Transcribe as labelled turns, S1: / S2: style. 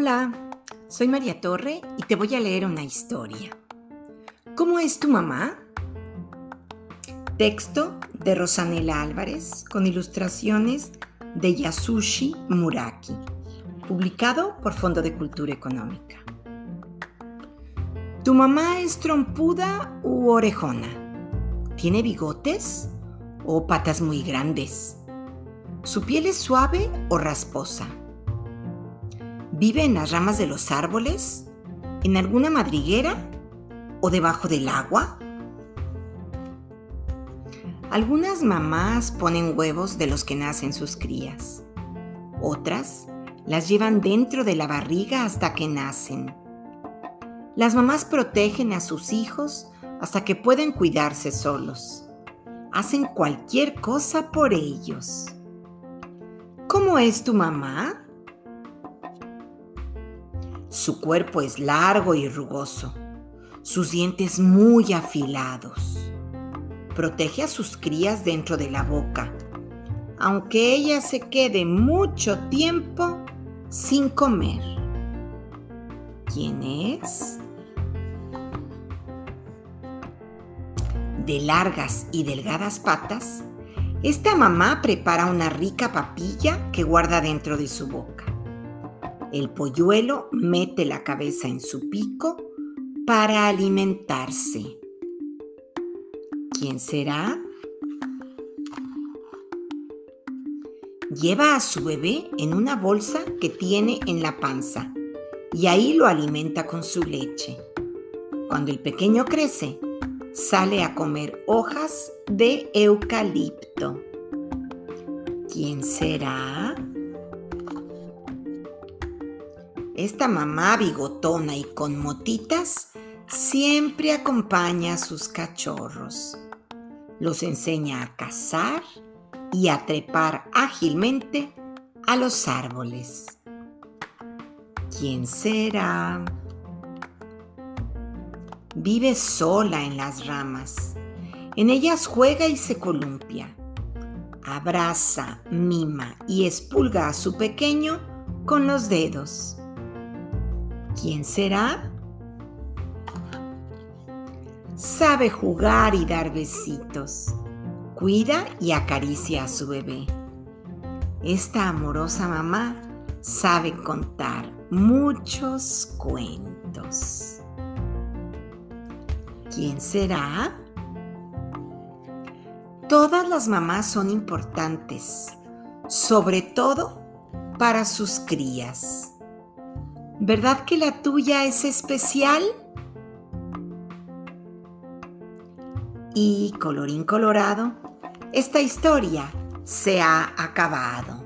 S1: Hola, soy María Torre y te voy a leer una historia. ¿Cómo es tu mamá? Texto de Rosanela Álvarez con ilustraciones de Yasushi Muraki, publicado por Fondo de Cultura Económica. ¿Tu mamá es trompuda u orejona? ¿Tiene bigotes o patas muy grandes? ¿Su piel es suave o rasposa? ¿Vive en las ramas de los árboles? ¿En alguna madriguera? ¿O debajo del agua? Algunas mamás ponen huevos de los que nacen sus crías. Otras las llevan dentro de la barriga hasta que nacen. Las mamás protegen a sus hijos hasta que pueden cuidarse solos. Hacen cualquier cosa por ellos. ¿Cómo es tu mamá? Su cuerpo es largo y rugoso, sus dientes muy afilados. Protege a sus crías dentro de la boca, aunque ella se quede mucho tiempo sin comer. ¿Quién es? De largas y delgadas patas, esta mamá prepara una rica papilla que guarda dentro de su boca. El polluelo mete la cabeza en su pico para alimentarse. ¿Quién será? Lleva a su bebé en una bolsa que tiene en la panza y ahí lo alimenta con su leche. Cuando el pequeño crece, sale a comer hojas de eucalipto. ¿Quién será? Esta mamá bigotona y con motitas siempre acompaña a sus cachorros. Los enseña a cazar y a trepar ágilmente a los árboles. ¿Quién será? Vive sola en las ramas. En ellas juega y se columpia. Abraza, mima y espulga a su pequeño con los dedos. ¿Quién será? Sabe jugar y dar besitos. Cuida y acaricia a su bebé. Esta amorosa mamá sabe contar muchos cuentos. ¿Quién será? Todas las mamás son importantes, sobre todo para sus crías. ¿Verdad que la tuya es especial? Y colorín colorado, esta historia se ha acabado.